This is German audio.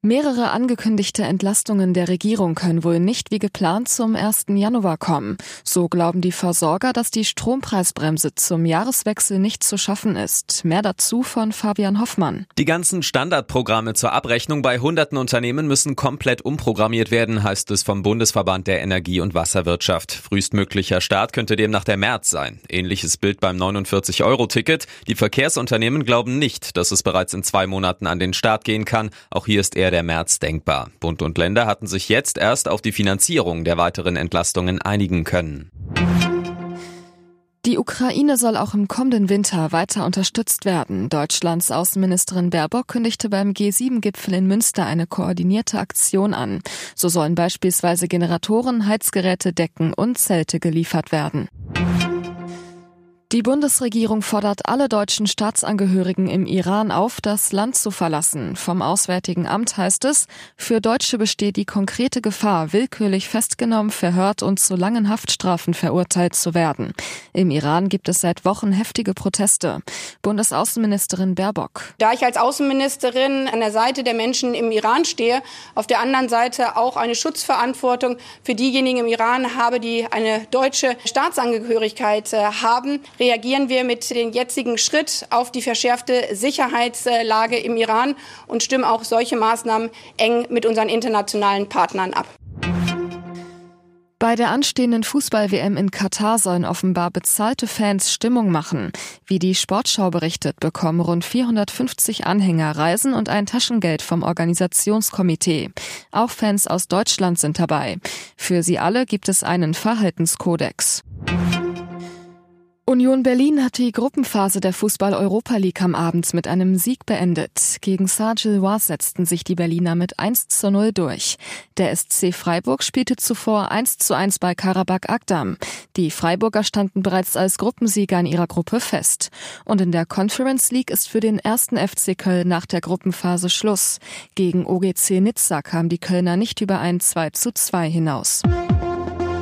Mehrere angekündigte Entlastungen der Regierung können wohl nicht wie geplant zum 1. Januar kommen. So glauben die Versorger, dass die Strompreisbremse zum Jahreswechsel nicht zu schaffen ist. Mehr dazu von Fabian Hoffmann. Die ganzen Standardprogramme zur Abrechnung bei hunderten Unternehmen müssen komplett umprogrammiert werden, heißt es vom Bundesverband der Energie- und Wasserwirtschaft. Frühestmöglicher Start könnte demnach der März sein. Ähnliches Bild beim 49-Euro-Ticket. Die Verkehrsunternehmen glauben nicht, dass es bereits in zwei Monaten an den Start gehen kann. Auch hier ist eher wäre der März denkbar. Bund und Länder hatten sich jetzt erst auf die Finanzierung der weiteren Entlastungen einigen können. Die Ukraine soll auch im kommenden Winter weiter unterstützt werden. Deutschlands Außenministerin Baerbock kündigte beim G7-Gipfel in Münster eine koordinierte Aktion an. So sollen beispielsweise Generatoren, Heizgeräte, Decken und Zelte geliefert werden. Die Bundesregierung fordert alle deutschen Staatsangehörigen im Iran auf, das Land zu verlassen. Vom Auswärtigen Amt heißt es, für Deutsche besteht die konkrete Gefahr, willkürlich festgenommen, verhört und zu langen Haftstrafen verurteilt zu werden. Im Iran gibt es seit Wochen heftige Proteste. Bundesaußenministerin Baerbock. Da ich als Außenministerin an der Seite der Menschen im Iran stehe, auf der anderen Seite auch eine Schutzverantwortung für diejenigen im Iran habe, die eine deutsche Staatsangehörigkeit äh, haben, reagieren wir mit dem jetzigen Schritt auf die verschärfte Sicherheitslage im Iran und stimmen auch solche Maßnahmen eng mit unseren internationalen Partnern ab. Bei der anstehenden Fußball-WM in Katar sollen offenbar bezahlte Fans Stimmung machen. Wie die Sportschau berichtet, bekommen rund 450 Anhänger Reisen und ein Taschengeld vom Organisationskomitee. Auch Fans aus Deutschland sind dabei. Für sie alle gibt es einen Verhaltenskodex. Union Berlin hat die Gruppenphase der Fußball-Europa League am Abend mit einem Sieg beendet. Gegen Saint-Gilloise setzten sich die Berliner mit 1 zu 0 durch. Der SC Freiburg spielte zuvor 1 zu 1 bei Karabakh Agdam. Die Freiburger standen bereits als Gruppensieger in ihrer Gruppe fest. Und in der Conference League ist für den ersten FC Köln nach der Gruppenphase Schluss. Gegen OGC Nizza kam die Kölner nicht über ein 2 zu 2 hinaus.